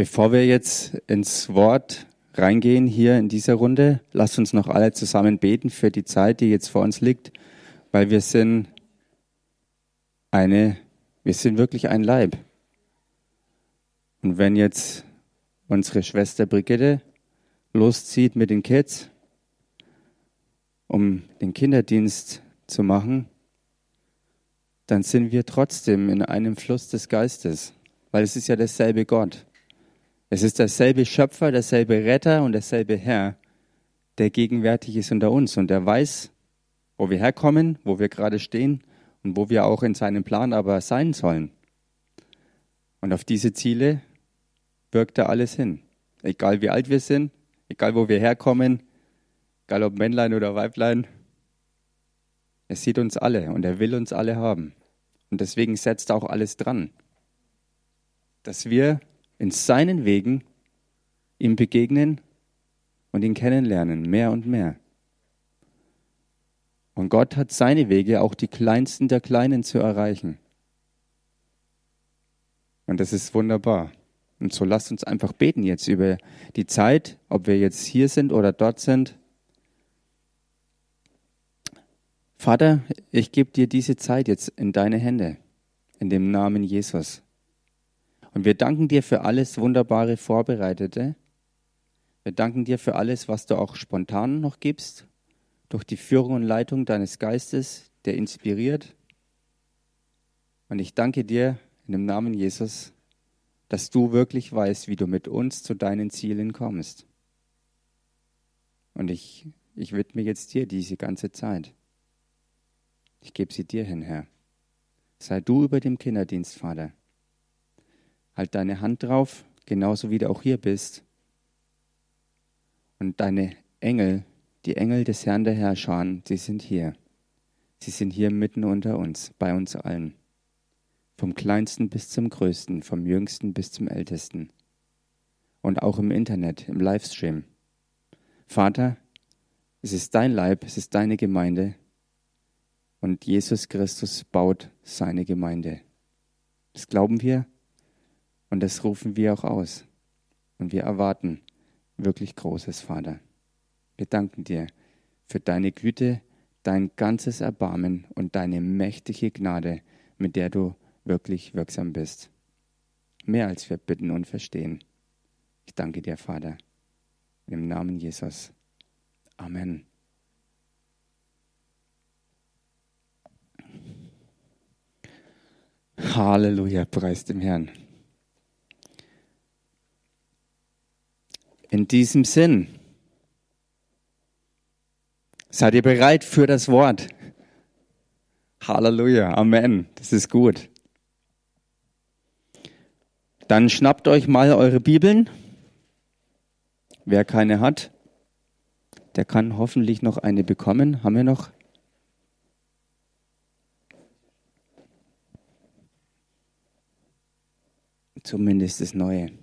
Bevor wir jetzt ins Wort reingehen hier in dieser Runde, lasst uns noch alle zusammen beten für die Zeit, die jetzt vor uns liegt, weil wir sind eine, wir sind wirklich ein Leib. Und wenn jetzt unsere Schwester Brigitte loszieht mit den Kids, um den Kinderdienst zu machen, dann sind wir trotzdem in einem Fluss des Geistes, weil es ist ja derselbe Gott. Es ist derselbe Schöpfer, derselbe Retter und derselbe Herr, der gegenwärtig ist unter uns und der weiß, wo wir herkommen, wo wir gerade stehen und wo wir auch in seinem Plan aber sein sollen. Und auf diese Ziele wirkt er alles hin. Egal wie alt wir sind, egal wo wir herkommen, egal ob Männlein oder Weiblein, er sieht uns alle und er will uns alle haben. Und deswegen setzt er auch alles dran, dass wir in seinen Wegen ihm begegnen und ihn kennenlernen, mehr und mehr. Und Gott hat seine Wege, auch die kleinsten der Kleinen zu erreichen. Und das ist wunderbar. Und so lasst uns einfach beten jetzt über die Zeit, ob wir jetzt hier sind oder dort sind. Vater, ich gebe dir diese Zeit jetzt in deine Hände, in dem Namen Jesus. Und wir danken dir für alles wunderbare Vorbereitete. Wir danken dir für alles, was du auch spontan noch gibst, durch die Führung und Leitung deines Geistes, der inspiriert. Und ich danke dir in dem Namen Jesus, dass du wirklich weißt, wie du mit uns zu deinen Zielen kommst. Und ich, ich widme jetzt dir diese ganze Zeit. Ich gebe sie dir hin, Herr. Sei du über dem Kinderdienst, Vater. Halt deine Hand drauf, genauso wie du auch hier bist. Und deine Engel, die Engel des Herrn der Herrscher, sie sind hier. Sie sind hier mitten unter uns, bei uns allen. Vom kleinsten bis zum größten, vom jüngsten bis zum ältesten. Und auch im Internet, im Livestream. Vater, es ist dein Leib, es ist deine Gemeinde. Und Jesus Christus baut seine Gemeinde. Das glauben wir und das rufen wir auch aus. Und wir erwarten wirklich Großes, Vater. Wir danken dir für deine Güte, dein ganzes Erbarmen und deine mächtige Gnade, mit der du wirklich wirksam bist. Mehr als wir bitten und verstehen. Ich danke dir, Vater. Im Namen Jesus. Amen. Halleluja, preis dem Herrn. In diesem Sinn, seid ihr bereit für das Wort? Halleluja, Amen. Das ist gut. Dann schnappt euch mal eure Bibeln. Wer keine hat, der kann hoffentlich noch eine bekommen. Haben wir noch? Zumindest das Neue.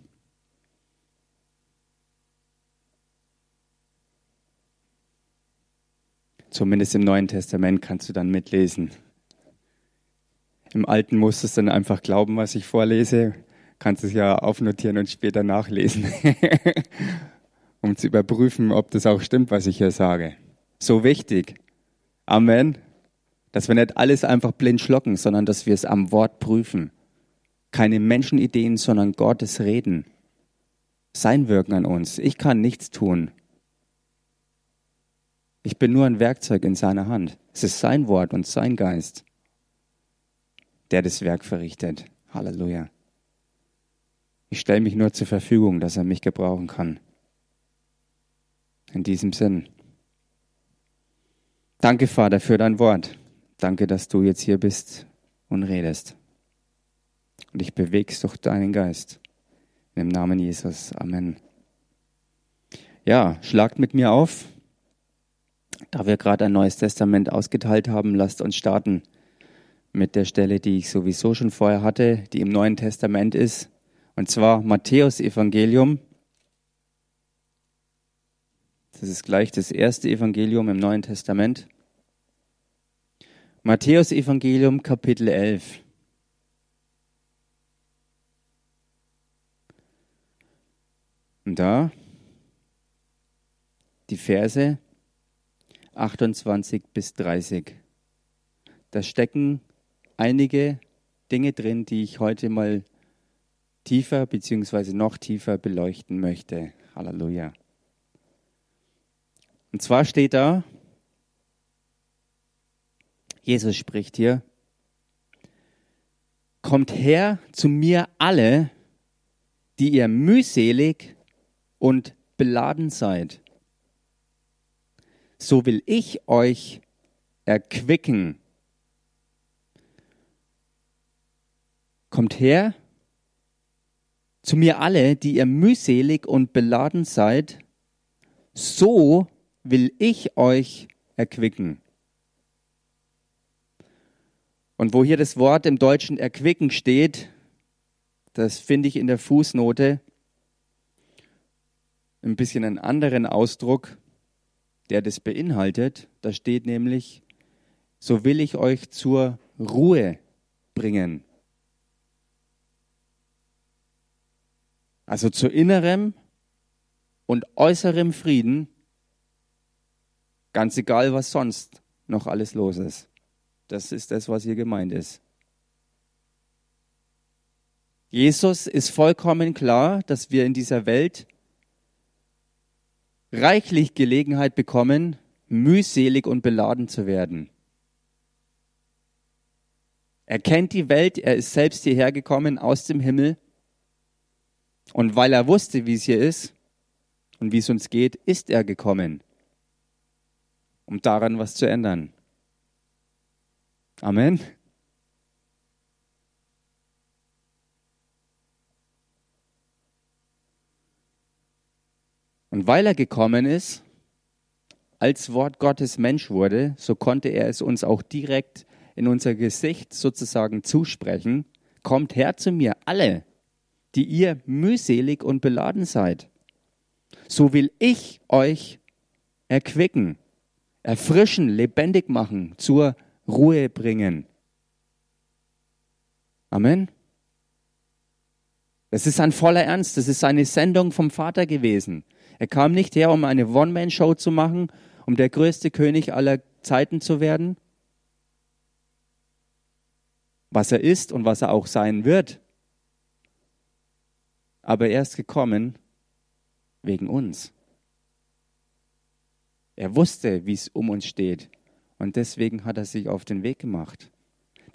Zumindest im Neuen Testament kannst du dann mitlesen. Im Alten musst du es dann einfach glauben, was ich vorlese. Kannst es ja aufnotieren und später nachlesen, um zu überprüfen, ob das auch stimmt, was ich hier sage. So wichtig. Amen. Dass wir nicht alles einfach blind schlocken, sondern dass wir es am Wort prüfen. Keine Menschenideen, sondern Gottes Reden. Sein Wirken an uns. Ich kann nichts tun. Ich bin nur ein Werkzeug in seiner Hand. Es ist sein Wort und sein Geist, der das Werk verrichtet. Halleluja. Ich stelle mich nur zur Verfügung, dass er mich gebrauchen kann. In diesem Sinn. Danke, Vater, für dein Wort. Danke, dass du jetzt hier bist und redest. Und ich bewegst durch deinen Geist. Im Namen Jesus. Amen. Ja, schlagt mit mir auf. Da wir gerade ein neues Testament ausgeteilt haben, lasst uns starten mit der Stelle, die ich sowieso schon vorher hatte, die im Neuen Testament ist, und zwar Matthäus Evangelium. Das ist gleich das erste Evangelium im Neuen Testament. Matthäus Evangelium Kapitel 11. Und da die Verse 28 bis 30. Da stecken einige Dinge drin, die ich heute mal tiefer bzw. noch tiefer beleuchten möchte. Halleluja. Und zwar steht da, Jesus spricht hier, kommt her zu mir alle, die ihr mühselig und beladen seid. So will ich euch erquicken. Kommt her zu mir alle, die ihr mühselig und beladen seid, so will ich euch erquicken. Und wo hier das Wort im Deutschen erquicken steht, das finde ich in der Fußnote ein bisschen einen anderen Ausdruck, der das beinhaltet. Da steht nämlich, so will ich euch zur Ruhe bringen. Also zu innerem und äußerem Frieden, ganz egal, was sonst noch alles los ist. Das ist das, was hier gemeint ist. Jesus ist vollkommen klar, dass wir in dieser Welt reichlich Gelegenheit bekommen, mühselig und beladen zu werden. Er kennt die Welt, er ist selbst hierher gekommen aus dem Himmel. Und weil er wusste, wie es hier ist und wie es uns geht, ist er gekommen, um daran was zu ändern. Amen. Und weil er gekommen ist, als Wort Gottes Mensch wurde, so konnte er es uns auch direkt in unser Gesicht sozusagen zusprechen. Kommt her zu mir, alle, die ihr mühselig und beladen seid. So will ich euch erquicken, erfrischen, lebendig machen, zur Ruhe bringen. Amen. Das ist ein voller Ernst. Das ist eine Sendung vom Vater gewesen. Er kam nicht her, um eine One-Man-Show zu machen, um der größte König aller Zeiten zu werden, was er ist und was er auch sein wird. Aber er ist gekommen wegen uns. Er wusste, wie es um uns steht. Und deswegen hat er sich auf den Weg gemacht.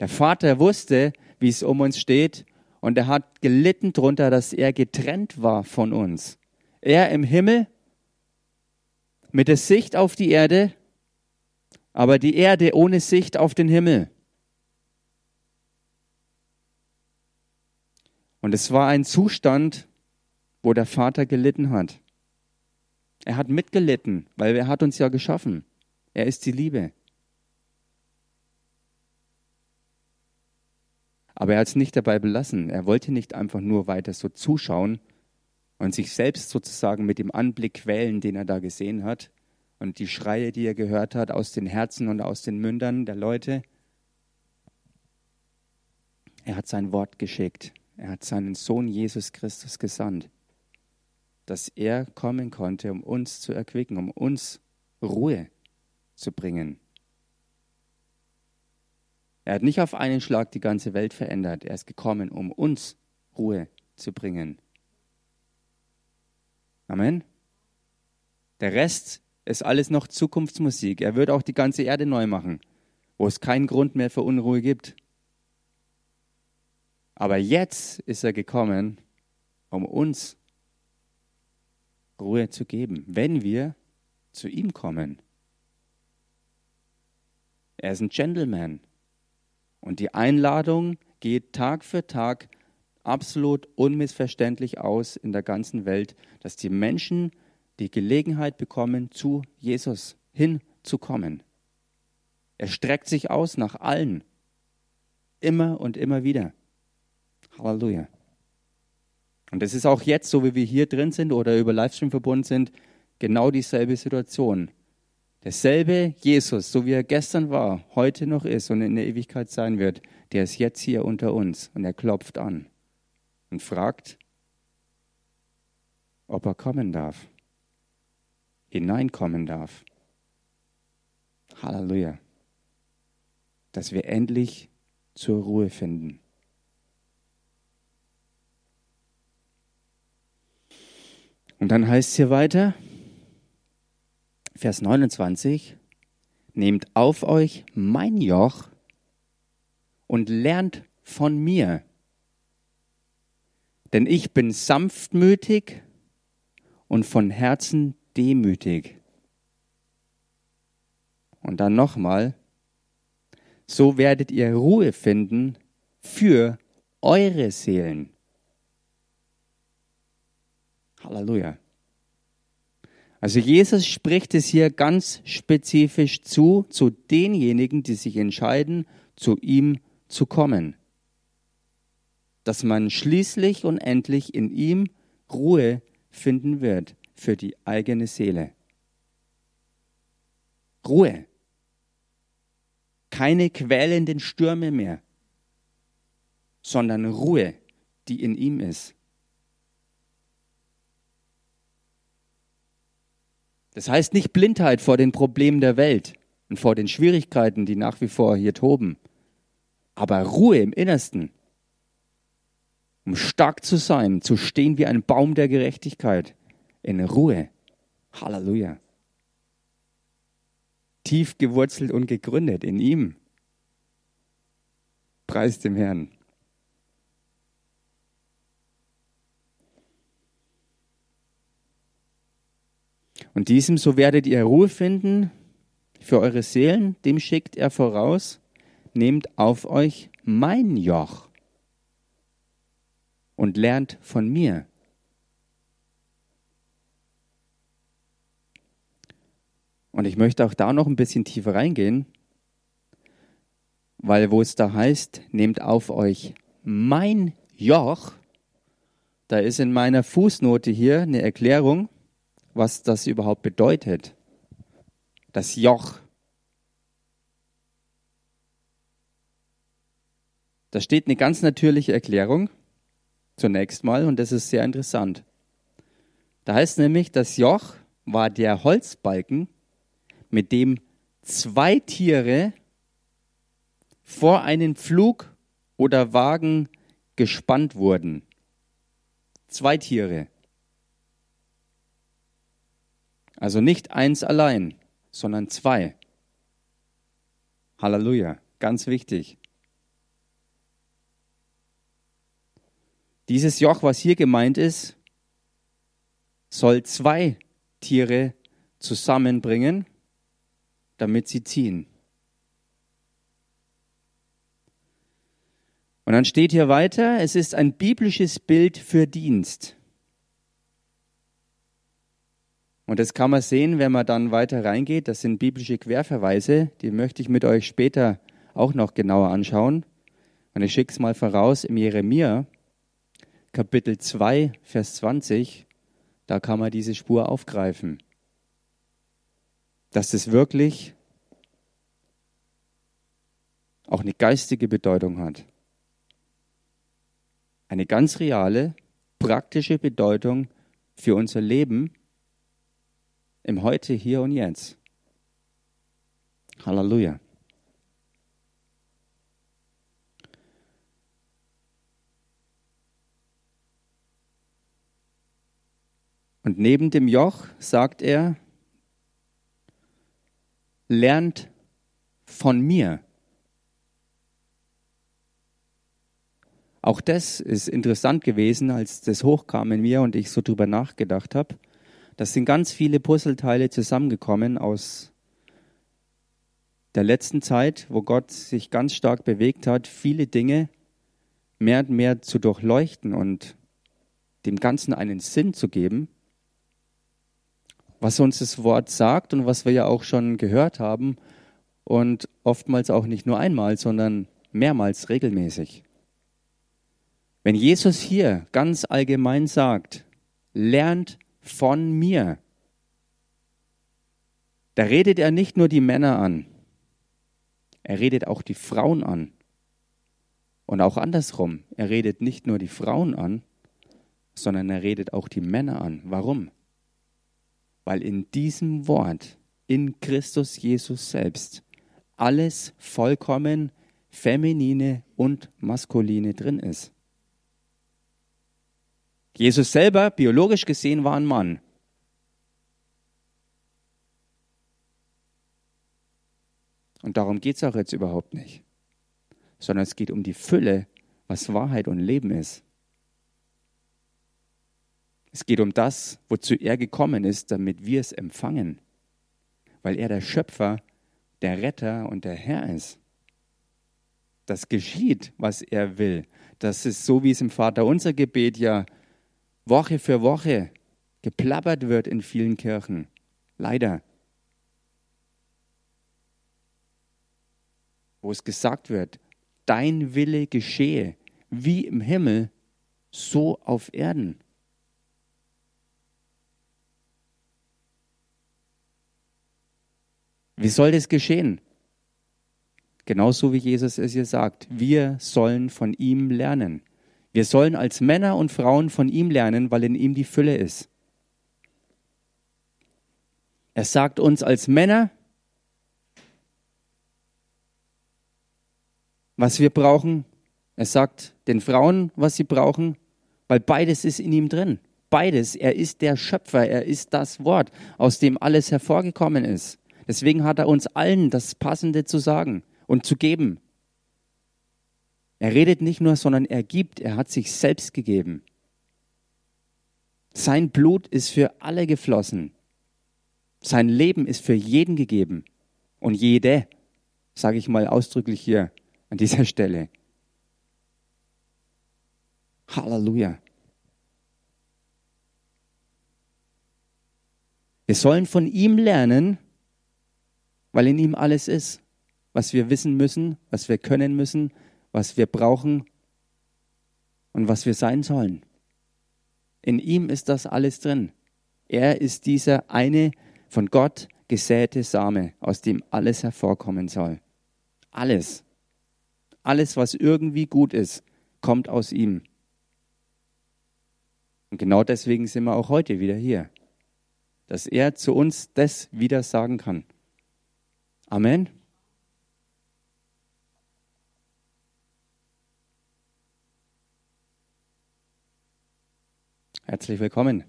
Der Vater wusste, wie es um uns steht. Und er hat gelitten darunter, dass er getrennt war von uns. Er im Himmel mit der Sicht auf die Erde, aber die Erde ohne Sicht auf den Himmel. Und es war ein Zustand, wo der Vater gelitten hat. Er hat mitgelitten, weil er hat uns ja geschaffen. Er ist die Liebe. Aber er hat es nicht dabei belassen. Er wollte nicht einfach nur weiter so zuschauen, und sich selbst sozusagen mit dem Anblick quälen, den er da gesehen hat und die Schreie, die er gehört hat aus den Herzen und aus den Mündern der Leute. Er hat sein Wort geschickt. Er hat seinen Sohn Jesus Christus gesandt, dass er kommen konnte, um uns zu erquicken, um uns Ruhe zu bringen. Er hat nicht auf einen Schlag die ganze Welt verändert. Er ist gekommen, um uns Ruhe zu bringen. Amen. Der Rest ist alles noch Zukunftsmusik. Er wird auch die ganze Erde neu machen, wo es keinen Grund mehr für Unruhe gibt. Aber jetzt ist er gekommen, um uns Ruhe zu geben, wenn wir zu ihm kommen. Er ist ein Gentleman. Und die Einladung geht Tag für Tag absolut unmissverständlich aus in der ganzen Welt, dass die Menschen die Gelegenheit bekommen, zu Jesus hinzukommen. Er streckt sich aus nach allen. Immer und immer wieder. Halleluja. Und es ist auch jetzt, so wie wir hier drin sind oder über Livestream verbunden sind, genau dieselbe Situation. Derselbe Jesus, so wie er gestern war, heute noch ist und in der Ewigkeit sein wird, der ist jetzt hier unter uns und er klopft an und fragt, ob er kommen darf, hineinkommen darf. Halleluja. Dass wir endlich zur Ruhe finden. Und dann heißt es hier weiter, Vers 29, nehmt auf euch mein Joch und lernt von mir. Denn ich bin sanftmütig und von Herzen demütig. Und dann nochmal, so werdet ihr Ruhe finden für eure Seelen. Halleluja. Also Jesus spricht es hier ganz spezifisch zu, zu denjenigen, die sich entscheiden, zu ihm zu kommen. Dass man schließlich und endlich in ihm Ruhe finden wird für die eigene Seele. Ruhe. Keine quälenden Stürme mehr, sondern Ruhe, die in ihm ist. Das heißt nicht Blindheit vor den Problemen der Welt und vor den Schwierigkeiten, die nach wie vor hier toben, aber Ruhe im Innersten, um stark zu sein, zu stehen wie ein Baum der Gerechtigkeit, in Ruhe. Halleluja. Tief gewurzelt und gegründet in ihm. Preis dem Herrn. Und diesem, so werdet ihr Ruhe finden für eure Seelen, dem schickt er voraus, nehmt auf euch mein Joch und lernt von mir. Und ich möchte auch da noch ein bisschen tiefer reingehen, weil wo es da heißt, nehmt auf euch mein Joch, da ist in meiner Fußnote hier eine Erklärung, was das überhaupt bedeutet. Das Joch. Da steht eine ganz natürliche Erklärung zunächst mal und das ist sehr interessant. Da heißt nämlich, das Joch war der Holzbalken, mit dem zwei Tiere vor einen Pflug oder Wagen gespannt wurden. Zwei Tiere. Also nicht eins allein, sondern zwei. Halleluja, ganz wichtig. Dieses Joch, was hier gemeint ist, soll zwei Tiere zusammenbringen, damit sie ziehen. Und dann steht hier weiter, es ist ein biblisches Bild für Dienst. Und das kann man sehen, wenn man dann weiter reingeht. Das sind biblische Querverweise, die möchte ich mit euch später auch noch genauer anschauen. Und ich schicke es mal voraus im Jeremia, Kapitel 2, Vers 20. Da kann man diese Spur aufgreifen. Dass es wirklich auch eine geistige Bedeutung hat. Eine ganz reale, praktische Bedeutung für unser Leben im Heute, Hier und Jetzt. Halleluja. Und neben dem Joch sagt er, lernt von mir. Auch das ist interessant gewesen, als das hochkam in mir und ich so drüber nachgedacht habe. Das sind ganz viele Puzzleteile zusammengekommen aus der letzten Zeit, wo Gott sich ganz stark bewegt hat, viele Dinge mehr und mehr zu durchleuchten und dem Ganzen einen Sinn zu geben, was uns das Wort sagt und was wir ja auch schon gehört haben und oftmals auch nicht nur einmal, sondern mehrmals regelmäßig. Wenn Jesus hier ganz allgemein sagt, lernt von mir. Da redet er nicht nur die Männer an, er redet auch die Frauen an. Und auch andersrum, er redet nicht nur die Frauen an, sondern er redet auch die Männer an. Warum? Weil in diesem Wort, in Christus Jesus selbst, alles vollkommen feminine und maskuline drin ist. Jesus selber, biologisch gesehen, war ein Mann. Und darum geht es auch jetzt überhaupt nicht, sondern es geht um die Fülle, was Wahrheit und Leben ist. Es geht um das, wozu er gekommen ist, damit wir es empfangen, weil er der Schöpfer, der Retter und der Herr ist. Das geschieht, was er will. Das ist so, wie es im Vater unser Gebet ja Woche für Woche geplappert wird in vielen Kirchen. Leider. Wo es gesagt wird, dein Wille geschehe, wie im Himmel, so auf Erden. Wie soll das geschehen? Genauso wie Jesus es hier sagt. Wir sollen von ihm lernen. Wir sollen als Männer und Frauen von ihm lernen, weil in ihm die Fülle ist. Er sagt uns als Männer, was wir brauchen. Er sagt den Frauen, was sie brauchen, weil beides ist in ihm drin. Beides. Er ist der Schöpfer. Er ist das Wort, aus dem alles hervorgekommen ist. Deswegen hat er uns allen das Passende zu sagen und zu geben. Er redet nicht nur, sondern er gibt. Er hat sich selbst gegeben. Sein Blut ist für alle geflossen. Sein Leben ist für jeden gegeben. Und jede, sage ich mal ausdrücklich hier an dieser Stelle. Halleluja. Wir sollen von ihm lernen, weil in ihm alles ist, was wir wissen müssen, was wir können müssen, was wir brauchen und was wir sein sollen. In ihm ist das alles drin. Er ist dieser eine von Gott gesäte Same, aus dem alles hervorkommen soll. Alles. Alles, was irgendwie gut ist, kommt aus ihm. Und genau deswegen sind wir auch heute wieder hier, dass er zu uns das wieder sagen kann. Amen. Herzlich willkommen.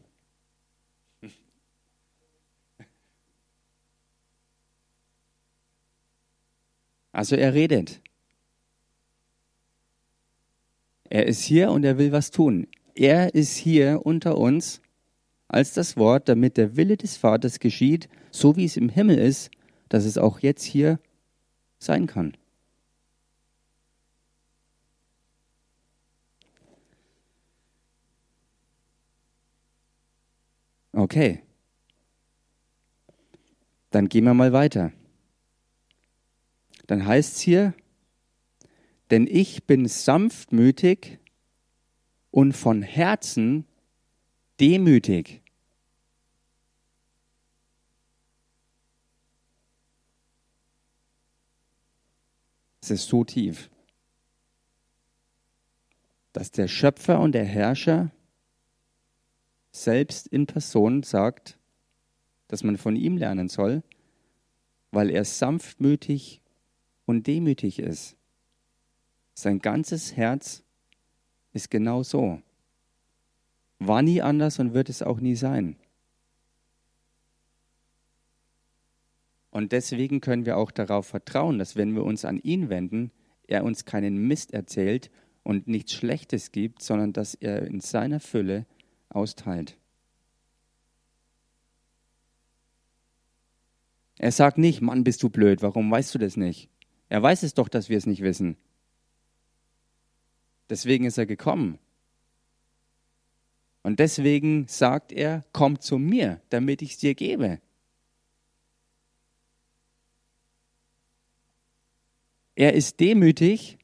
Also er redet. Er ist hier und er will was tun. Er ist hier unter uns als das Wort, damit der Wille des Vaters geschieht, so wie es im Himmel ist, dass es auch jetzt hier sein kann. Okay. Dann gehen wir mal weiter. Dann heißt es hier, denn ich bin sanftmütig und von Herzen demütig. Es ist so tief, dass der Schöpfer und der Herrscher selbst in Person sagt, dass man von ihm lernen soll, weil er sanftmütig und demütig ist. Sein ganzes Herz ist genau so. War nie anders und wird es auch nie sein. Und deswegen können wir auch darauf vertrauen, dass wenn wir uns an ihn wenden, er uns keinen Mist erzählt und nichts Schlechtes gibt, sondern dass er in seiner Fülle austeilt. Er sagt nicht, Mann, bist du blöd, warum weißt du das nicht? Er weiß es doch, dass wir es nicht wissen. Deswegen ist er gekommen. Und deswegen sagt er, komm zu mir, damit ich es dir gebe. Er ist demütig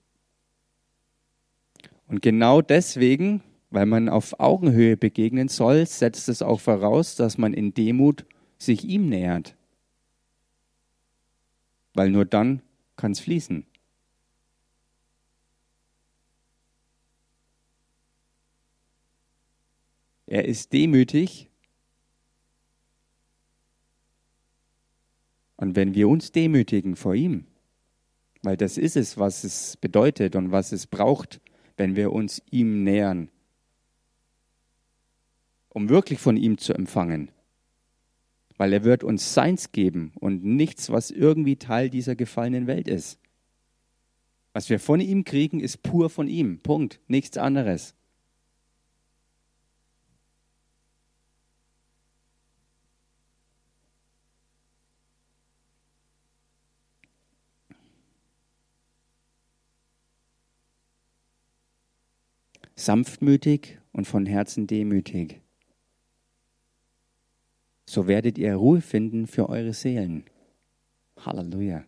und genau deswegen, weil man auf Augenhöhe begegnen soll, setzt es auch voraus, dass man in Demut sich ihm nähert. Weil nur dann kann es fließen. Er ist demütig. Und wenn wir uns demütigen vor ihm, weil das ist es, was es bedeutet und was es braucht, wenn wir uns ihm nähern, um wirklich von ihm zu empfangen. Weil er wird uns Seins geben und nichts, was irgendwie Teil dieser gefallenen Welt ist. Was wir von ihm kriegen, ist pur von ihm. Punkt. Nichts anderes. Sanftmütig und von Herzen demütig. So werdet ihr Ruhe finden für eure Seelen. Halleluja.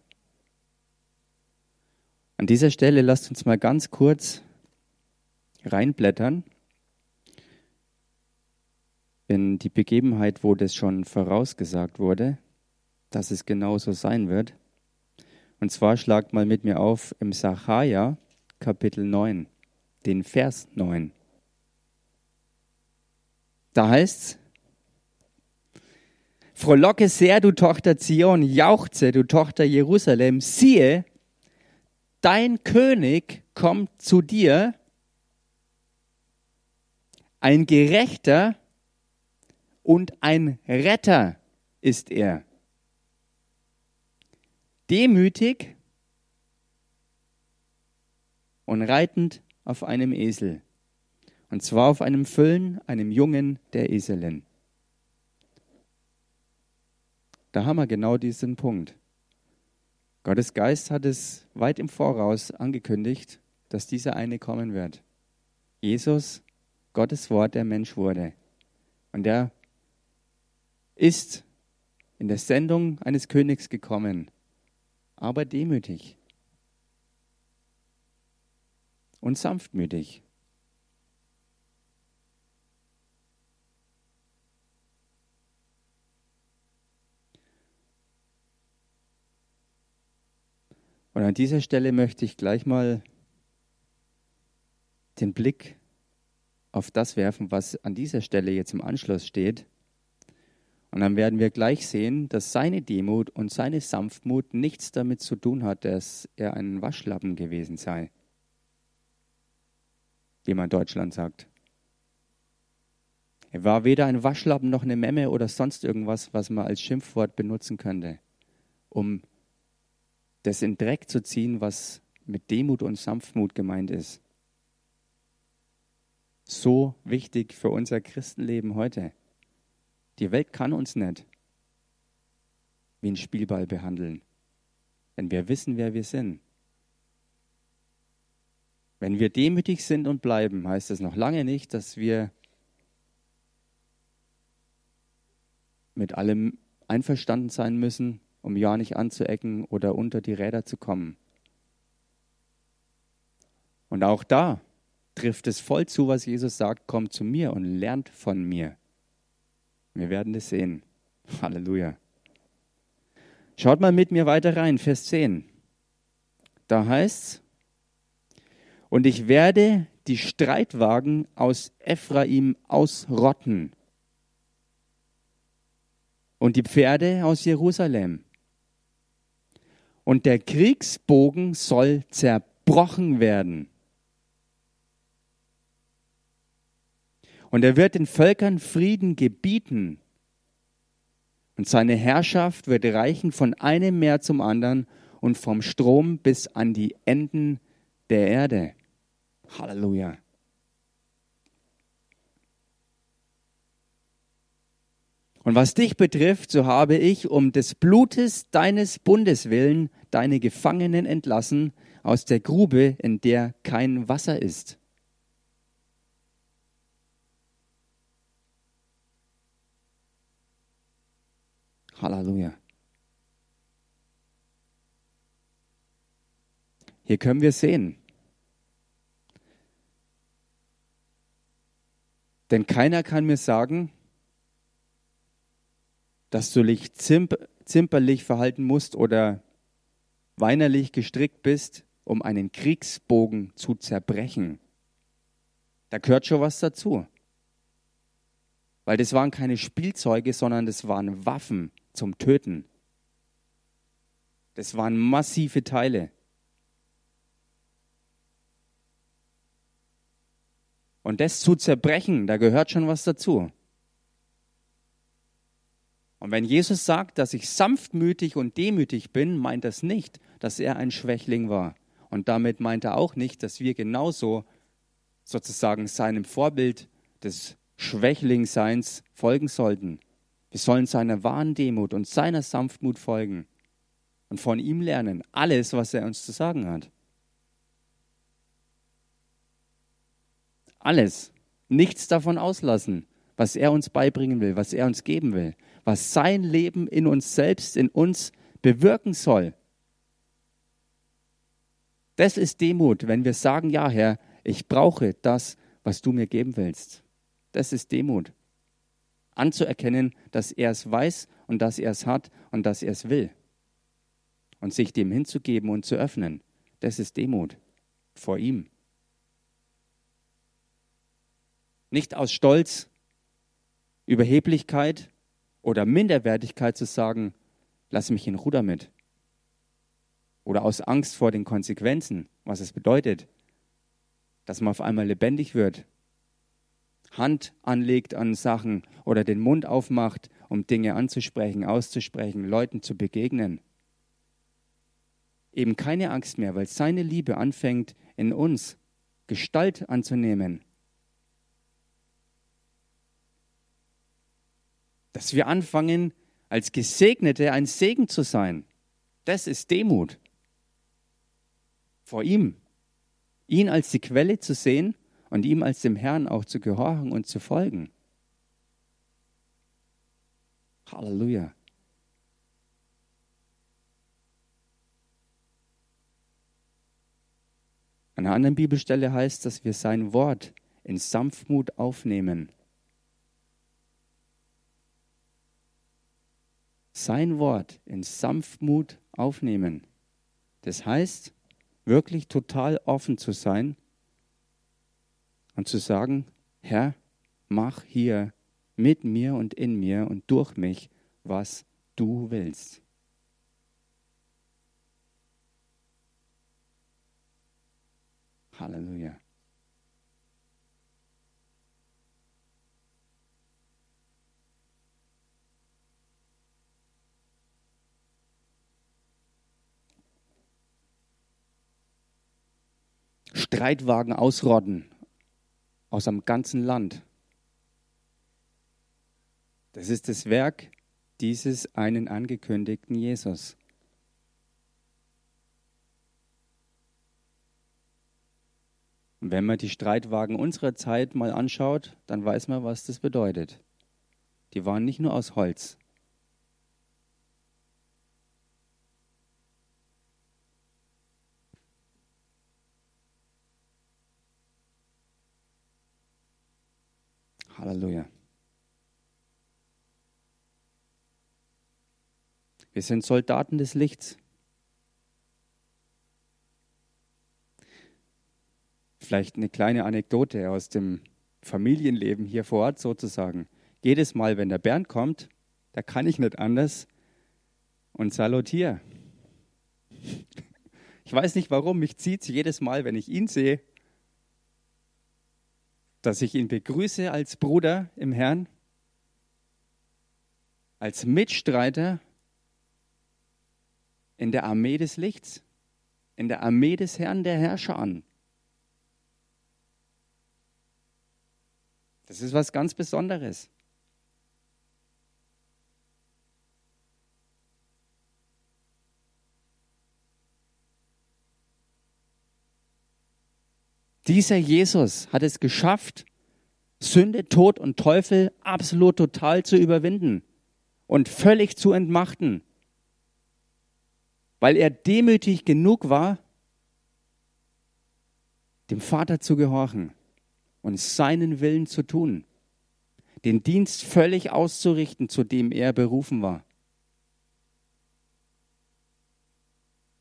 An dieser Stelle lasst uns mal ganz kurz reinblättern in die Begebenheit, wo das schon vorausgesagt wurde, dass es genauso sein wird. Und zwar schlagt mal mit mir auf im Sacharja Kapitel 9 den Vers 9. Da heißt's, Frohlocke sehr, du Tochter Zion, jauchze, du Tochter Jerusalem, siehe, dein König kommt zu dir, ein Gerechter und ein Retter ist er. Demütig und reitend auf einem Esel. Und zwar auf einem Füllen, einem Jungen der Eselin. Da haben wir genau diesen Punkt. Gottes Geist hat es weit im Voraus angekündigt, dass dieser eine kommen wird. Jesus, Gottes Wort, der Mensch wurde. Und er ist in der Sendung eines Königs gekommen, aber demütig und sanftmütig. Und an dieser Stelle möchte ich gleich mal den Blick auf das werfen, was an dieser Stelle jetzt im Anschluss steht. Und dann werden wir gleich sehen, dass seine Demut und seine Sanftmut nichts damit zu tun hat, dass er ein Waschlappen gewesen sei wie man in Deutschland sagt. Er war weder ein Waschlappen noch eine Memme oder sonst irgendwas, was man als Schimpfwort benutzen könnte, um das in Dreck zu ziehen, was mit Demut und Sanftmut gemeint ist. So wichtig für unser Christenleben heute. Die Welt kann uns nicht wie ein Spielball behandeln, wenn wir wissen, wer wir sind. Wenn wir demütig sind und bleiben, heißt das noch lange nicht, dass wir mit allem einverstanden sein müssen, um ja nicht anzuecken oder unter die Räder zu kommen. Und auch da trifft es voll zu, was Jesus sagt, kommt zu mir und lernt von mir. Wir werden das sehen. Halleluja. Schaut mal mit mir weiter rein, Vers 10. Da heißt es, und ich werde die Streitwagen aus Ephraim ausrotten und die Pferde aus Jerusalem. Und der Kriegsbogen soll zerbrochen werden. Und er wird den Völkern Frieden gebieten. Und seine Herrschaft wird reichen von einem Meer zum anderen und vom Strom bis an die Enden der Erde. Halleluja. Und was dich betrifft, so habe ich um des Blutes deines Bundes willen deine Gefangenen entlassen aus der Grube, in der kein Wasser ist. Halleluja. Hier können wir sehen, Denn keiner kann mir sagen, dass du dich zimperlich verhalten musst oder weinerlich gestrickt bist, um einen Kriegsbogen zu zerbrechen. Da gehört schon was dazu. weil das waren keine Spielzeuge, sondern das waren Waffen zum Töten. Das waren massive Teile. Und das zu zerbrechen, da gehört schon was dazu. Und wenn Jesus sagt, dass ich sanftmütig und demütig bin, meint das nicht, dass er ein Schwächling war. Und damit meint er auch nicht, dass wir genauso sozusagen seinem Vorbild des Schwächlingseins folgen sollten. Wir sollen seiner wahren Demut und seiner Sanftmut folgen und von ihm lernen, alles, was er uns zu sagen hat. Alles. Nichts davon auslassen, was er uns beibringen will, was er uns geben will, was sein Leben in uns selbst, in uns bewirken soll. Das ist Demut, wenn wir sagen, ja Herr, ich brauche das, was du mir geben willst. Das ist Demut. Anzuerkennen, dass er es weiß und dass er es hat und dass er es will. Und sich dem hinzugeben und zu öffnen. Das ist Demut vor ihm. Nicht aus Stolz, Überheblichkeit oder Minderwertigkeit zu sagen, lass mich in Ruder mit. Oder aus Angst vor den Konsequenzen, was es bedeutet, dass man auf einmal lebendig wird, Hand anlegt an Sachen oder den Mund aufmacht, um Dinge anzusprechen, auszusprechen, Leuten zu begegnen. Eben keine Angst mehr, weil seine Liebe anfängt in uns Gestalt anzunehmen Dass wir anfangen, als Gesegnete ein Segen zu sein. Das ist Demut. Vor ihm. Ihn als die Quelle zu sehen und ihm als dem Herrn auch zu gehorchen und zu folgen. Halleluja. An einer anderen Bibelstelle heißt, dass wir sein Wort in Sanftmut aufnehmen sein Wort in Sanftmut aufnehmen. Das heißt, wirklich total offen zu sein und zu sagen, Herr, mach hier mit mir und in mir und durch mich, was du willst. Halleluja. Streitwagen ausrotten aus dem ganzen Land. Das ist das Werk dieses einen angekündigten Jesus. Und wenn man die Streitwagen unserer Zeit mal anschaut, dann weiß man, was das bedeutet. Die waren nicht nur aus Holz, Halleluja. Wir sind Soldaten des Lichts. Vielleicht eine kleine Anekdote aus dem Familienleben hier vor Ort sozusagen. Jedes Mal, wenn der Bernd kommt, da kann ich nicht anders und salutiere. Ich weiß nicht warum, mich zieht es jedes Mal, wenn ich ihn sehe, dass ich ihn begrüße als Bruder im Herrn, als Mitstreiter in der Armee des Lichts, in der Armee des Herrn der Herrscher an. Das ist was ganz Besonderes. Dieser Jesus hat es geschafft, Sünde, Tod und Teufel absolut total zu überwinden und völlig zu entmachten, weil er demütig genug war, dem Vater zu gehorchen und seinen Willen zu tun, den Dienst völlig auszurichten, zu dem er berufen war.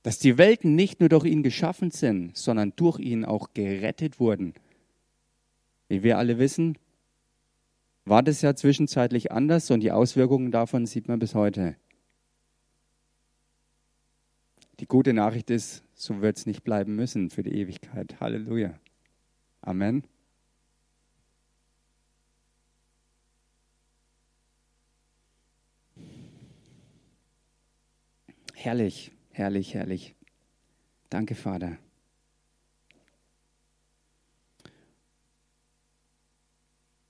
dass die Welten nicht nur durch ihn geschaffen sind, sondern durch ihn auch gerettet wurden. Wie wir alle wissen, war das ja zwischenzeitlich anders und die Auswirkungen davon sieht man bis heute. Die gute Nachricht ist, so wird es nicht bleiben müssen für die Ewigkeit. Halleluja. Amen. Herrlich, herrlich, herrlich. Danke, Vater.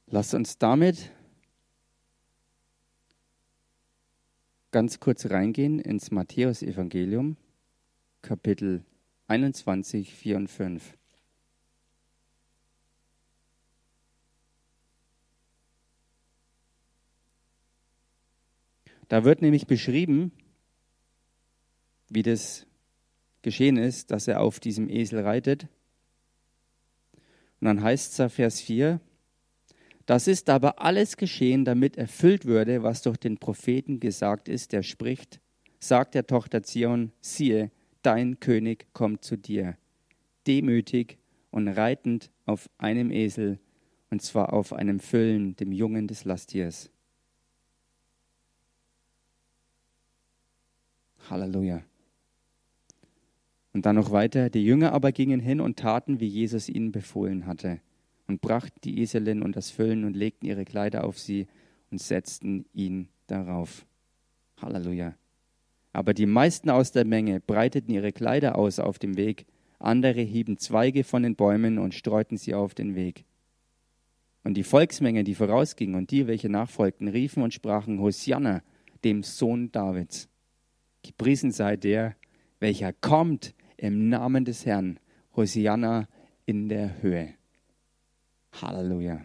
Lasst uns damit ganz kurz reingehen ins Matthäusevangelium, Kapitel 21, 4 und 5. Da wird nämlich beschrieben, wie das geschehen ist, dass er auf diesem Esel reitet. Und dann heißt es Vers 4, das ist aber alles geschehen, damit erfüllt würde, was durch den Propheten gesagt ist, der spricht, sagt der Tochter Zion, siehe, dein König kommt zu dir, demütig und reitend auf einem Esel, und zwar auf einem Füllen, dem Jungen des Lasttiers. Halleluja. Und dann noch weiter, die Jünger aber gingen hin und taten, wie Jesus ihnen befohlen hatte und brachten die Eselin und das Füllen und legten ihre Kleider auf sie und setzten ihn darauf. Halleluja. Aber die meisten aus der Menge breiteten ihre Kleider aus auf dem Weg, andere hieben Zweige von den Bäumen und streuten sie auf den Weg. Und die Volksmenge, die vorausging und die, welche nachfolgten, riefen und sprachen Hosianna, dem Sohn Davids. Gepriesen sei der, welcher kommt im Namen des Herrn. Hosianna in der Höhe. Halleluja.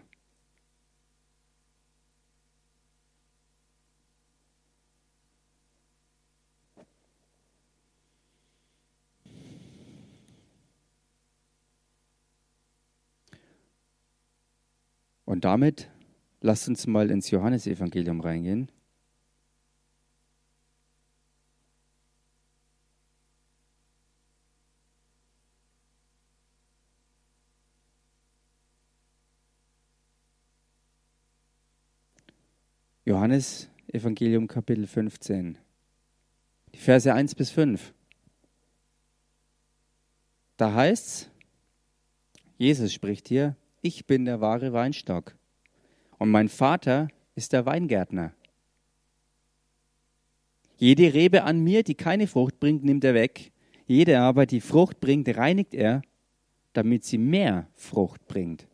Und damit lasst uns mal ins Johannesevangelium reingehen. Johannes Evangelium Kapitel 15. Die Verse 1 bis 5. Da heißt's, Jesus spricht hier, ich bin der wahre Weinstock und mein Vater ist der Weingärtner. Jede Rebe an mir, die keine Frucht bringt, nimmt er weg. Jede aber, die Frucht bringt, reinigt er, damit sie mehr Frucht bringt.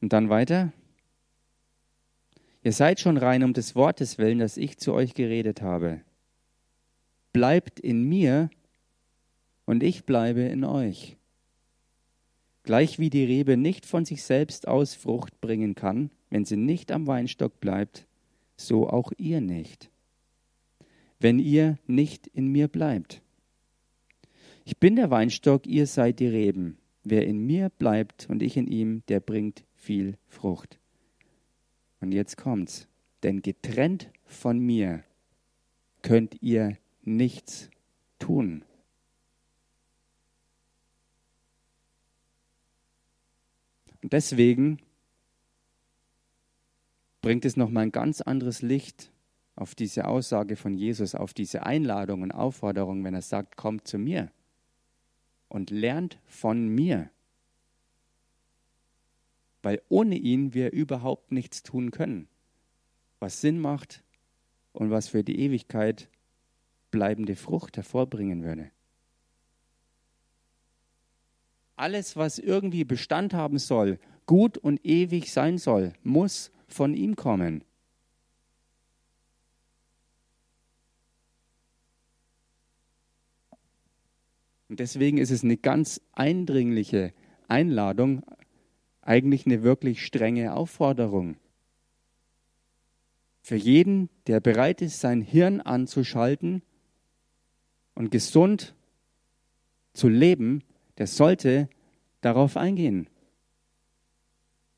Und dann weiter. Ihr seid schon rein um des Wortes willen, das ich zu euch geredet habe. Bleibt in mir und ich bleibe in euch. Gleich wie die Rebe nicht von sich selbst aus Frucht bringen kann, wenn sie nicht am Weinstock bleibt, so auch ihr nicht, wenn ihr nicht in mir bleibt. Ich bin der Weinstock, ihr seid die Reben. Wer in mir bleibt und ich in ihm, der bringt viel Frucht. Und jetzt kommt's. Denn getrennt von mir könnt ihr nichts tun. Und deswegen bringt es nochmal ein ganz anderes Licht auf diese Aussage von Jesus, auf diese Einladung und Aufforderung, wenn er sagt, kommt zu mir und lernt von mir weil ohne ihn wir überhaupt nichts tun können, was Sinn macht und was für die Ewigkeit bleibende Frucht hervorbringen würde. Alles, was irgendwie Bestand haben soll, gut und ewig sein soll, muss von ihm kommen. Und deswegen ist es eine ganz eindringliche Einladung eigentlich eine wirklich strenge Aufforderung. Für jeden, der bereit ist, sein Hirn anzuschalten und gesund zu leben, der sollte darauf eingehen.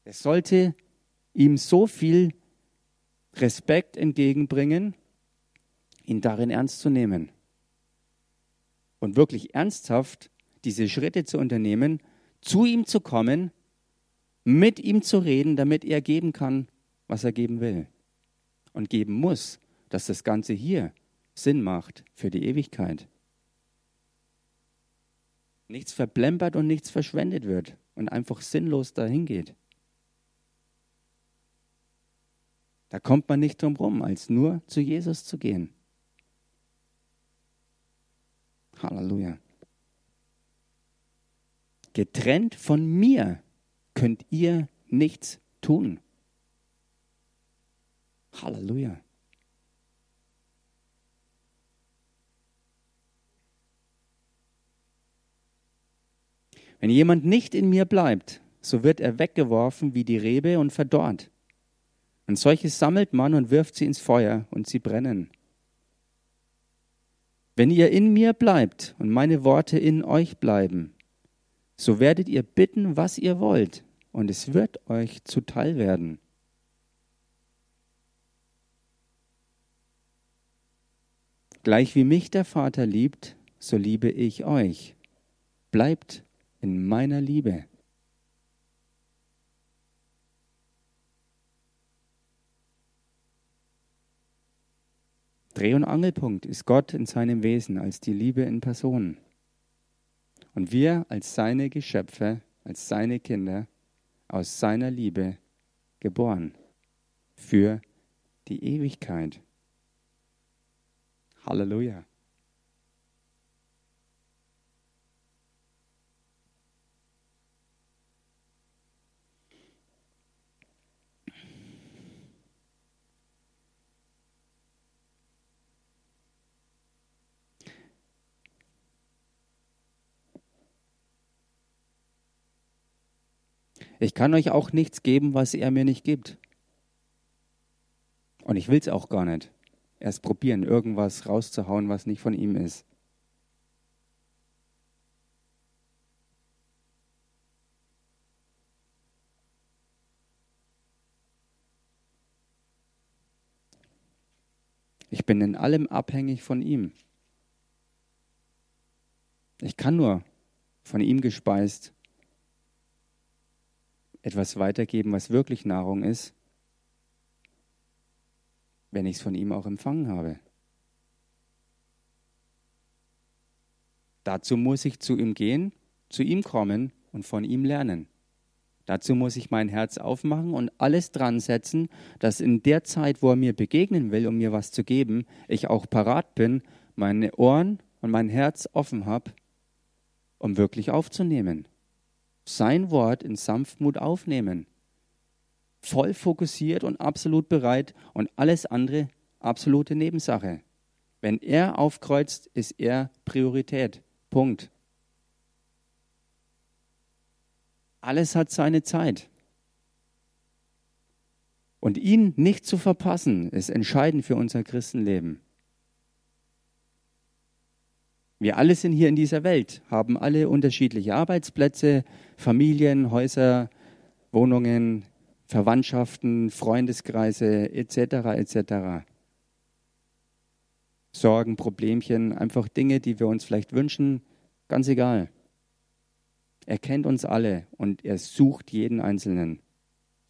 Er sollte ihm so viel Respekt entgegenbringen, ihn darin ernst zu nehmen und wirklich ernsthaft diese Schritte zu unternehmen, zu ihm zu kommen, mit ihm zu reden, damit er geben kann, was er geben will und geben muss, dass das Ganze hier Sinn macht für die Ewigkeit. Nichts verplempert und nichts verschwendet wird und einfach sinnlos dahin geht. Da kommt man nicht drum rum, als nur zu Jesus zu gehen. Halleluja. Getrennt von mir könnt ihr nichts tun. Halleluja. Wenn jemand nicht in mir bleibt, so wird er weggeworfen wie die Rebe und verdorrt. Und solches sammelt man und wirft sie ins Feuer und sie brennen. Wenn ihr in mir bleibt und meine Worte in euch bleiben, so werdet ihr bitten, was ihr wollt, und es wird euch zuteil werden. Gleich wie mich der Vater liebt, so liebe ich euch. Bleibt in meiner Liebe. Dreh- und Angelpunkt ist Gott in seinem Wesen als die Liebe in Person. Und wir als seine Geschöpfe, als seine Kinder, aus seiner Liebe geboren für die Ewigkeit. Halleluja. Ich kann euch auch nichts geben, was er mir nicht gibt. Und ich will es auch gar nicht. Erst probieren, irgendwas rauszuhauen, was nicht von ihm ist. Ich bin in allem abhängig von ihm. Ich kann nur von ihm gespeist etwas weitergeben, was wirklich Nahrung ist, wenn ich es von ihm auch empfangen habe. Dazu muss ich zu ihm gehen, zu ihm kommen und von ihm lernen. Dazu muss ich mein Herz aufmachen und alles dran setzen, dass in der Zeit, wo er mir begegnen will, um mir was zu geben, ich auch parat bin, meine Ohren und mein Herz offen habe, um wirklich aufzunehmen sein Wort in Sanftmut aufnehmen. Voll fokussiert und absolut bereit und alles andere absolute Nebensache. Wenn er aufkreuzt, ist er Priorität. Punkt. Alles hat seine Zeit. Und ihn nicht zu verpassen, ist entscheidend für unser Christenleben. Wir alle sind hier in dieser Welt, haben alle unterschiedliche Arbeitsplätze, Familien, Häuser, Wohnungen, Verwandtschaften, Freundeskreise etc. etc. Sorgen, Problemchen, einfach Dinge, die wir uns vielleicht wünschen, ganz egal. Er kennt uns alle und er sucht jeden Einzelnen,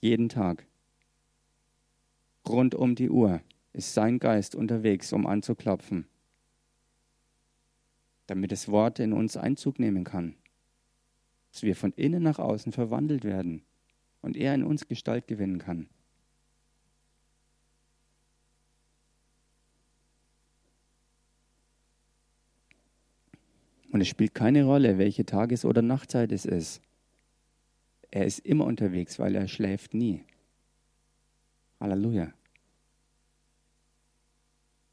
jeden Tag. Rund um die Uhr ist sein Geist unterwegs, um anzuklopfen damit das Wort in uns Einzug nehmen kann. Dass wir von innen nach außen verwandelt werden und er in uns Gestalt gewinnen kann. Und es spielt keine Rolle, welche Tages- oder Nachtzeit es ist. Er ist immer unterwegs, weil er schläft nie. Halleluja.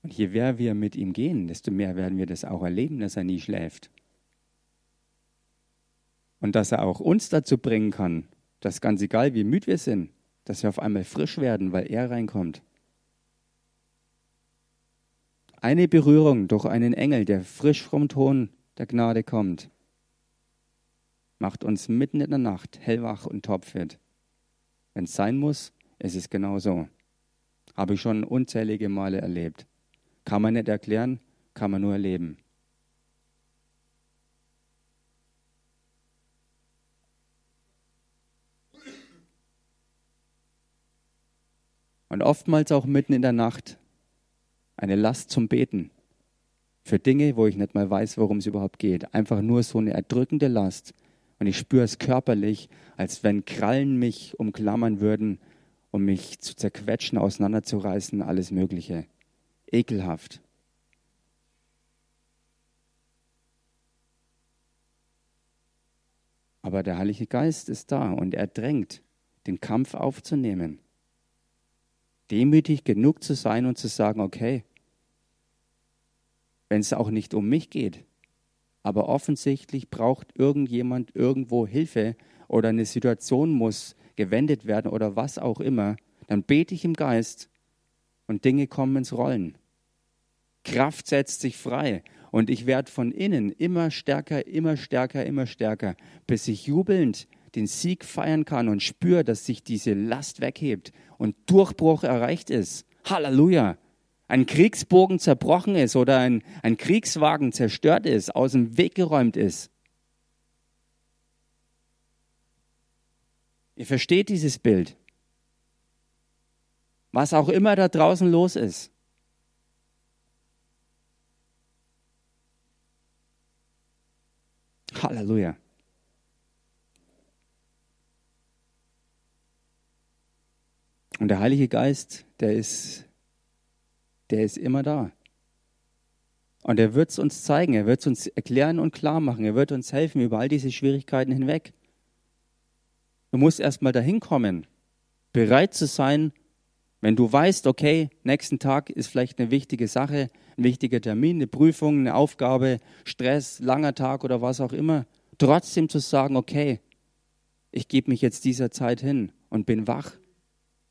Und je mehr wir mit ihm gehen, desto mehr werden wir das auch erleben, dass er nie schläft. Und dass er auch uns dazu bringen kann, dass ganz egal, wie müde wir sind, dass wir auf einmal frisch werden, weil er reinkommt. Eine Berührung durch einen Engel, der frisch vom Ton der Gnade kommt, macht uns mitten in der Nacht hellwach und topfit. Wenn es sein muss, ist es genau so. Habe ich schon unzählige Male erlebt. Kann man nicht erklären, kann man nur erleben. Und oftmals auch mitten in der Nacht eine Last zum Beten. Für Dinge, wo ich nicht mal weiß, worum es überhaupt geht. Einfach nur so eine erdrückende Last. Und ich spüre es körperlich, als wenn Krallen mich umklammern würden, um mich zu zerquetschen, auseinanderzureißen, alles Mögliche. Ekelhaft. Aber der Heilige Geist ist da und er drängt, den Kampf aufzunehmen. Demütig genug zu sein und zu sagen, okay, wenn es auch nicht um mich geht, aber offensichtlich braucht irgendjemand irgendwo Hilfe oder eine Situation muss gewendet werden oder was auch immer, dann bete ich im Geist und Dinge kommen ins Rollen. Kraft setzt sich frei und ich werde von innen immer stärker, immer stärker, immer stärker, bis ich jubelnd den Sieg feiern kann und spüre, dass sich diese Last weghebt und Durchbruch erreicht ist. Halleluja! Ein Kriegsbogen zerbrochen ist oder ein, ein Kriegswagen zerstört ist, aus dem Weg geräumt ist. Ihr versteht dieses Bild. Was auch immer da draußen los ist. Halleluja. Und der Heilige Geist, der ist, der ist immer da. Und er wird es uns zeigen, er wird es uns erklären und klar machen, er wird uns helfen über all diese Schwierigkeiten hinweg. Du musst erstmal dahin kommen, bereit zu sein, wenn du weißt, okay, nächsten Tag ist vielleicht eine wichtige Sache, ein wichtiger Termin, eine Prüfung, eine Aufgabe, Stress, langer Tag oder was auch immer, trotzdem zu sagen, okay, ich gebe mich jetzt dieser Zeit hin und bin wach,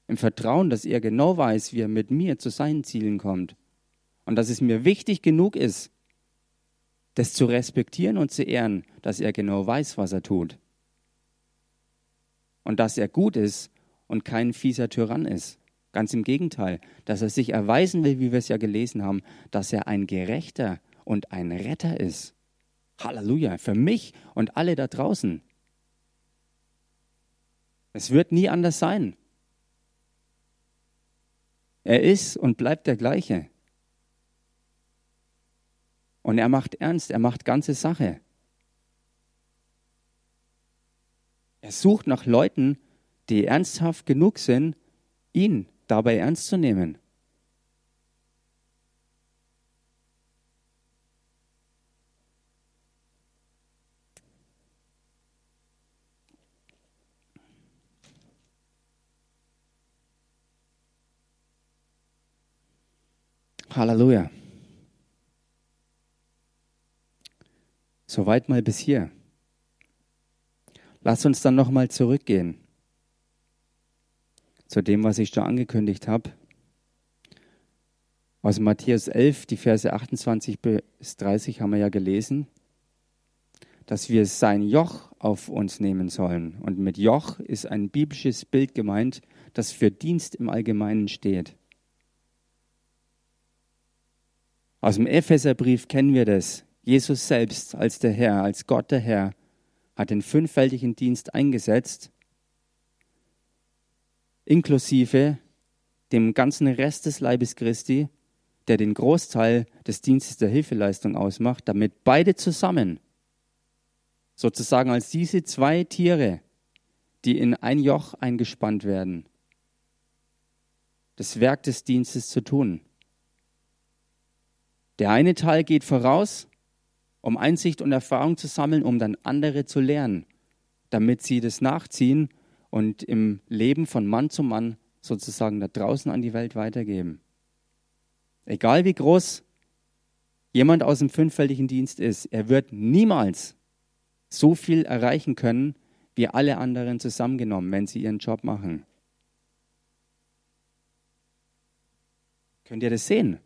im Vertrauen, dass er genau weiß, wie er mit mir zu seinen Zielen kommt und dass es mir wichtig genug ist, das zu respektieren und zu ehren, dass er genau weiß, was er tut und dass er gut ist und kein fieser Tyrann ist. Ganz im Gegenteil, dass er sich erweisen will, wie wir es ja gelesen haben, dass er ein Gerechter und ein Retter ist. Halleluja, für mich und alle da draußen. Es wird nie anders sein. Er ist und bleibt der gleiche. Und er macht ernst, er macht ganze Sache. Er sucht nach Leuten, die ernsthaft genug sind, ihn dabei ernst zu nehmen. Halleluja. Soweit mal bis hier. Lass uns dann nochmal zurückgehen zu dem, was ich schon angekündigt habe. Aus Matthäus 11, die Verse 28 bis 30 haben wir ja gelesen, dass wir sein Joch auf uns nehmen sollen. Und mit Joch ist ein biblisches Bild gemeint, das für Dienst im Allgemeinen steht. Aus dem Epheserbrief kennen wir das. Jesus selbst als der Herr, als Gott der Herr, hat den fünffältigen Dienst eingesetzt inklusive dem ganzen Rest des Leibes Christi, der den Großteil des Dienstes der Hilfeleistung ausmacht, damit beide zusammen, sozusagen als diese zwei Tiere, die in ein Joch eingespannt werden, das Werk des Dienstes zu tun. Der eine Teil geht voraus, um Einsicht und Erfahrung zu sammeln, um dann andere zu lernen, damit sie das nachziehen und im Leben von Mann zu Mann sozusagen da draußen an die Welt weitergeben. Egal wie groß jemand aus dem fünffältigen Dienst ist, er wird niemals so viel erreichen können wie alle anderen zusammengenommen, wenn sie ihren Job machen. Könnt ihr das sehen?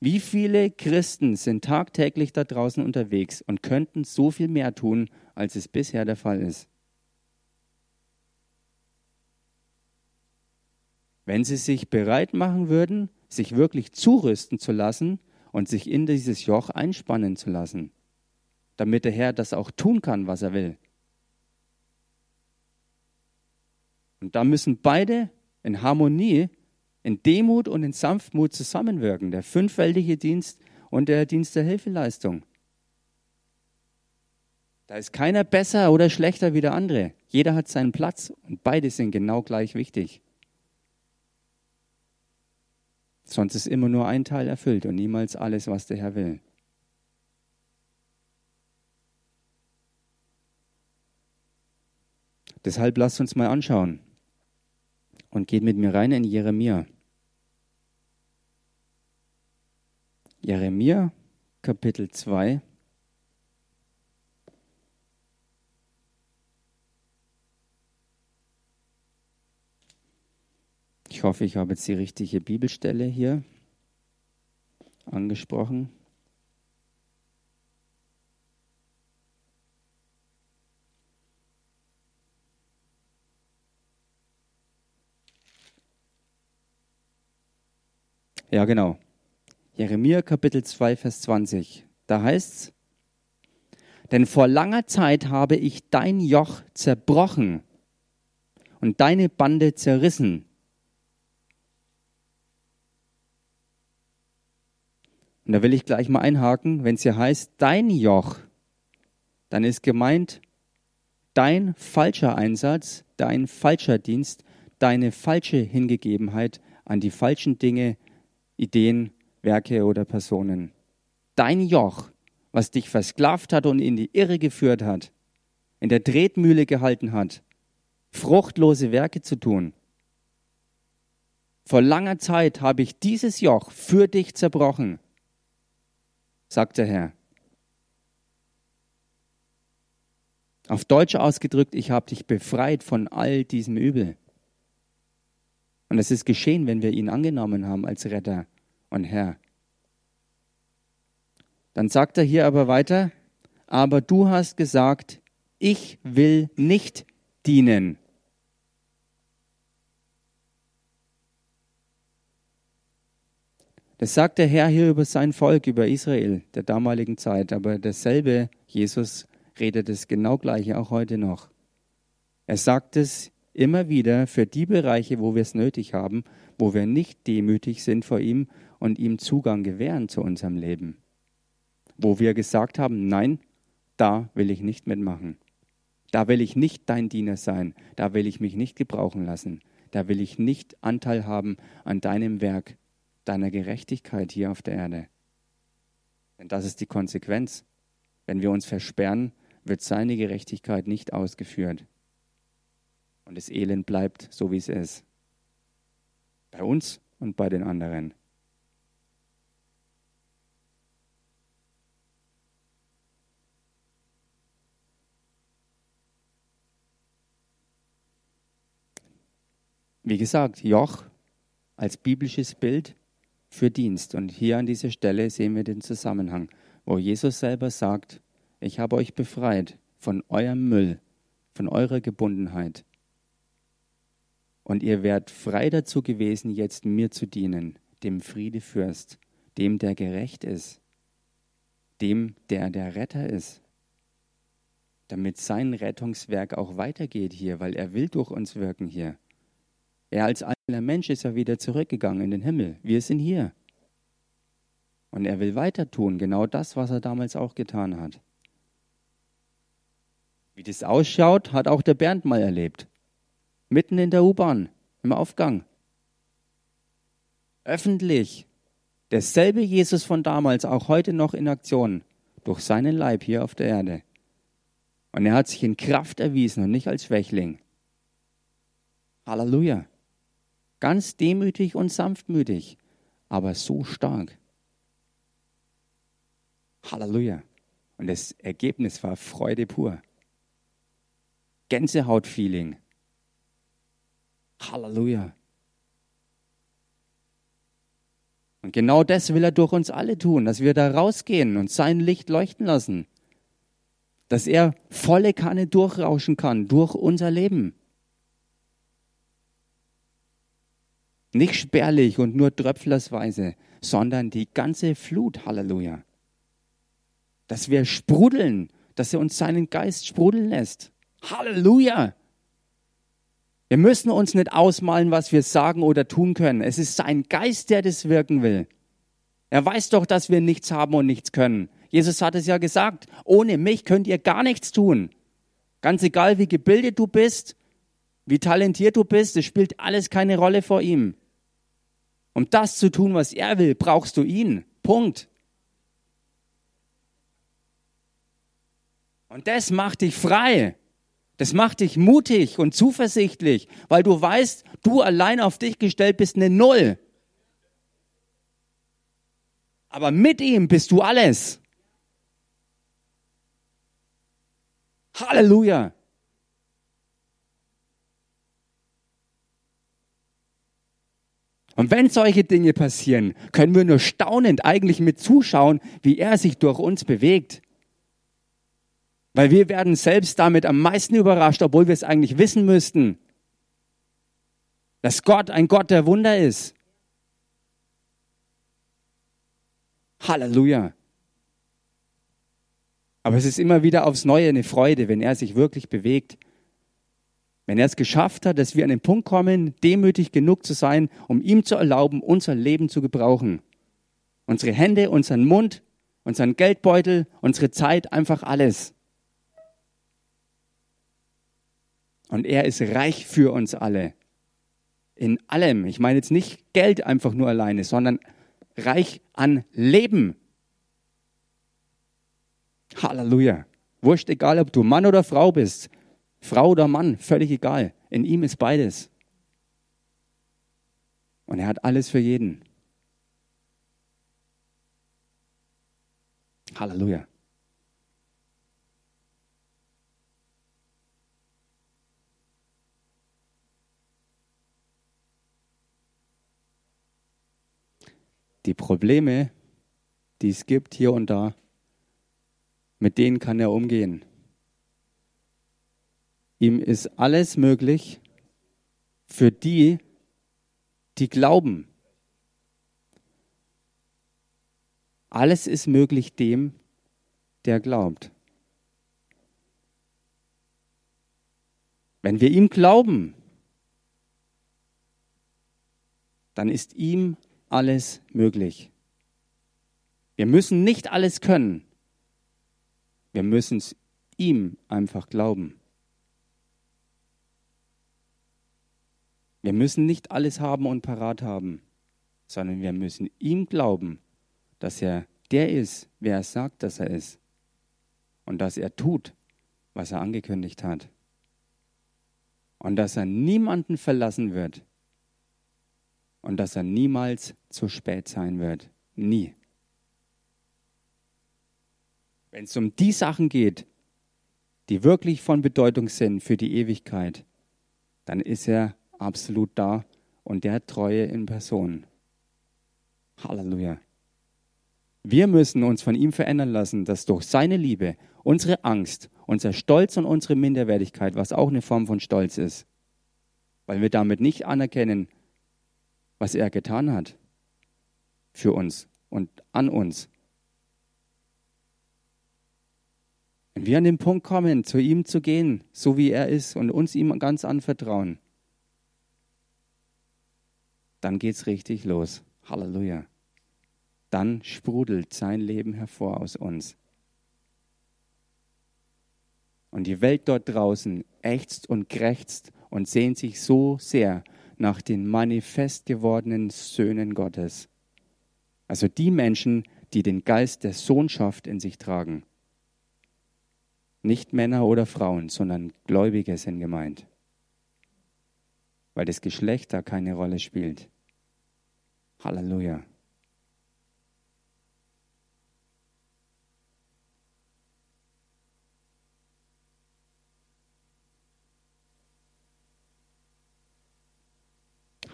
Wie viele Christen sind tagtäglich da draußen unterwegs und könnten so viel mehr tun, als es bisher der Fall ist? Wenn sie sich bereit machen würden, sich wirklich zurüsten zu lassen und sich in dieses Joch einspannen zu lassen, damit der Herr das auch tun kann, was er will. Und da müssen beide in Harmonie, in Demut und in Sanftmut zusammenwirken. Der fünffältige Dienst und der Dienst der Hilfeleistung. Da ist keiner besser oder schlechter wie der andere. Jeder hat seinen Platz und beide sind genau gleich wichtig. Sonst ist immer nur ein Teil erfüllt und niemals alles, was der Herr will. Deshalb lasst uns mal anschauen und geht mit mir rein in Jeremia. Jeremia Kapitel 2. Ich hoffe, ich habe jetzt die richtige Bibelstelle hier angesprochen. Ja, genau. Jeremia Kapitel 2, Vers 20. Da heißt es, denn vor langer Zeit habe ich dein Joch zerbrochen und deine Bande zerrissen. Und da will ich gleich mal einhaken, wenn es hier heißt, dein Joch, dann ist gemeint dein falscher Einsatz, dein falscher Dienst, deine falsche Hingegebenheit an die falschen Dinge, Ideen, Werke oder Personen. Dein Joch, was dich versklavt hat und in die Irre geführt hat, in der Tretmühle gehalten hat, fruchtlose Werke zu tun. Vor langer Zeit habe ich dieses Joch für dich zerbrochen, sagt der Herr. Auf Deutsch ausgedrückt, ich habe dich befreit von all diesem Übel. Und es ist geschehen, wenn wir ihn angenommen haben als Retter und Herr. Dann sagt er hier aber weiter, aber du hast gesagt, ich will nicht dienen. Das sagt der Herr hier über sein Volk, über Israel der damaligen Zeit, aber dasselbe Jesus redet es genau gleiche auch heute noch. Er sagt es immer wieder für die Bereiche, wo wir es nötig haben, wo wir nicht demütig sind vor ihm und ihm Zugang gewähren zu unserem Leben. Wo wir gesagt haben, nein, da will ich nicht mitmachen. Da will ich nicht dein Diener sein. Da will ich mich nicht gebrauchen lassen. Da will ich nicht Anteil haben an deinem Werk, deiner Gerechtigkeit hier auf der Erde. Denn das ist die Konsequenz. Wenn wir uns versperren, wird seine Gerechtigkeit nicht ausgeführt und das Elend bleibt so, wie es ist. Bei uns und bei den anderen. Wie gesagt, Joch als biblisches Bild für Dienst. Und hier an dieser Stelle sehen wir den Zusammenhang, wo Jesus selber sagt, ich habe euch befreit von eurem Müll, von eurer Gebundenheit. Und ihr werdet frei dazu gewesen, jetzt mir zu dienen, dem Friedefürst, dem, der gerecht ist, dem, der der Retter ist, damit sein Rettungswerk auch weitergeht hier, weil er will durch uns wirken hier. Er als eigener Mensch ist ja wieder zurückgegangen in den Himmel. Wir sind hier. Und er will weiter tun, genau das, was er damals auch getan hat. Wie das ausschaut, hat auch der Bernd mal erlebt mitten in der U-Bahn, im Aufgang. Öffentlich. Derselbe Jesus von damals, auch heute noch in Aktion, durch seinen Leib hier auf der Erde. Und er hat sich in Kraft erwiesen und nicht als Schwächling. Halleluja. Ganz demütig und sanftmütig, aber so stark. Halleluja. Und das Ergebnis war Freude pur. Gänsehautfeeling. Halleluja. Und genau das will er durch uns alle tun, dass wir da rausgehen und sein Licht leuchten lassen. Dass er volle Kanne durchrauschen kann durch unser Leben. Nicht spärlich und nur tröpflersweise, sondern die ganze Flut. Halleluja. Dass wir sprudeln, dass er uns seinen Geist sprudeln lässt. Halleluja. Wir müssen uns nicht ausmalen, was wir sagen oder tun können. Es ist sein Geist, der das wirken will. Er weiß doch, dass wir nichts haben und nichts können. Jesus hat es ja gesagt, ohne mich könnt ihr gar nichts tun. Ganz egal, wie gebildet du bist, wie talentiert du bist, es spielt alles keine Rolle vor ihm. Um das zu tun, was er will, brauchst du ihn. Punkt. Und das macht dich frei. Das macht dich mutig und zuversichtlich, weil du weißt, du allein auf dich gestellt bist eine Null. Aber mit ihm bist du alles. Halleluja. Und wenn solche Dinge passieren, können wir nur staunend eigentlich mit zuschauen, wie er sich durch uns bewegt. Weil wir werden selbst damit am meisten überrascht, obwohl wir es eigentlich wissen müssten, dass Gott ein Gott der Wunder ist. Halleluja. Aber es ist immer wieder aufs Neue eine Freude, wenn er sich wirklich bewegt. Wenn er es geschafft hat, dass wir an den Punkt kommen, demütig genug zu sein, um ihm zu erlauben, unser Leben zu gebrauchen. Unsere Hände, unseren Mund, unseren Geldbeutel, unsere Zeit, einfach alles. Und er ist reich für uns alle. In allem. Ich meine jetzt nicht Geld einfach nur alleine, sondern reich an Leben. Halleluja. Wurscht, egal ob du Mann oder Frau bist. Frau oder Mann, völlig egal. In ihm ist beides. Und er hat alles für jeden. Halleluja. Die Probleme, die es gibt hier und da, mit denen kann er umgehen. Ihm ist alles möglich für die, die glauben. Alles ist möglich dem, der glaubt. Wenn wir ihm glauben, dann ist ihm alles möglich. Wir müssen nicht alles können. Wir müssen es ihm einfach glauben. Wir müssen nicht alles haben und parat haben, sondern wir müssen ihm glauben, dass er der ist, wer er sagt, dass er ist. Und dass er tut, was er angekündigt hat. Und dass er niemanden verlassen wird, und dass er niemals zu spät sein wird. Nie. Wenn es um die Sachen geht, die wirklich von Bedeutung sind für die Ewigkeit, dann ist er absolut da und der Treue in Person. Halleluja. Wir müssen uns von ihm verändern lassen, dass durch seine Liebe unsere Angst, unser Stolz und unsere Minderwertigkeit, was auch eine Form von Stolz ist, weil wir damit nicht anerkennen, was er getan hat für uns und an uns. Wenn wir an den Punkt kommen, zu ihm zu gehen, so wie er ist und uns ihm ganz anvertrauen, dann geht's richtig los. Halleluja. Dann sprudelt sein Leben hervor aus uns. Und die Welt dort draußen ächzt und krächzt und sehnt sich so sehr nach den manifest gewordenen Söhnen Gottes. Also die Menschen, die den Geist der Sohnschaft in sich tragen. Nicht Männer oder Frauen, sondern Gläubige sind gemeint. Weil das Geschlecht da keine Rolle spielt. Halleluja.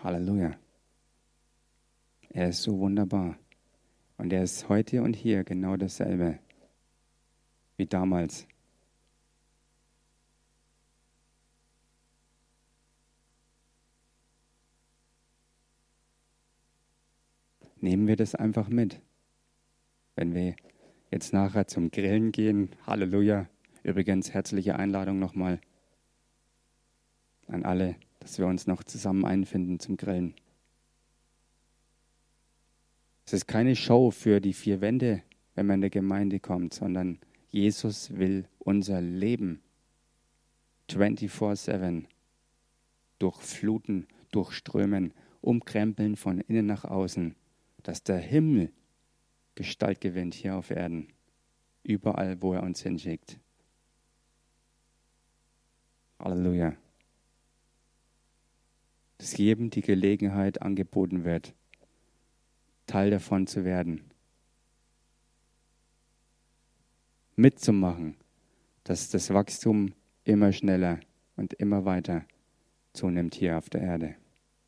Halleluja. Er ist so wunderbar. Und er ist heute und hier genau dasselbe wie damals. Nehmen wir das einfach mit. Wenn wir jetzt nachher zum Grillen gehen, Halleluja. Übrigens herzliche Einladung nochmal an alle dass wir uns noch zusammen einfinden zum Grillen. Es ist keine Show für die vier Wände, wenn man in der Gemeinde kommt, sondern Jesus will unser Leben 24-7 durchfluten, durchströmen, umkrempeln von innen nach außen, dass der Himmel Gestalt gewinnt hier auf Erden, überall, wo er uns hinschickt. Halleluja. Dass jedem die Gelegenheit angeboten wird, Teil davon zu werden. Mitzumachen, dass das Wachstum immer schneller und immer weiter zunimmt hier auf der Erde.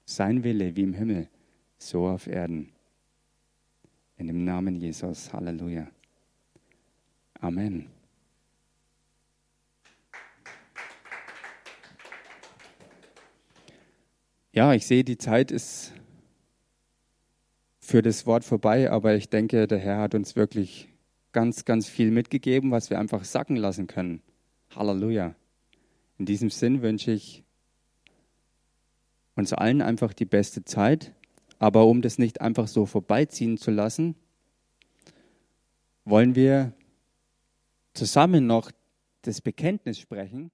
Sein Wille wie im Himmel, so auf Erden. In dem Namen Jesus. Halleluja. Amen. Ja, ich sehe, die Zeit ist für das Wort vorbei, aber ich denke, der Herr hat uns wirklich ganz, ganz viel mitgegeben, was wir einfach sacken lassen können. Halleluja. In diesem Sinn wünsche ich uns allen einfach die beste Zeit, aber um das nicht einfach so vorbeiziehen zu lassen, wollen wir zusammen noch das Bekenntnis sprechen.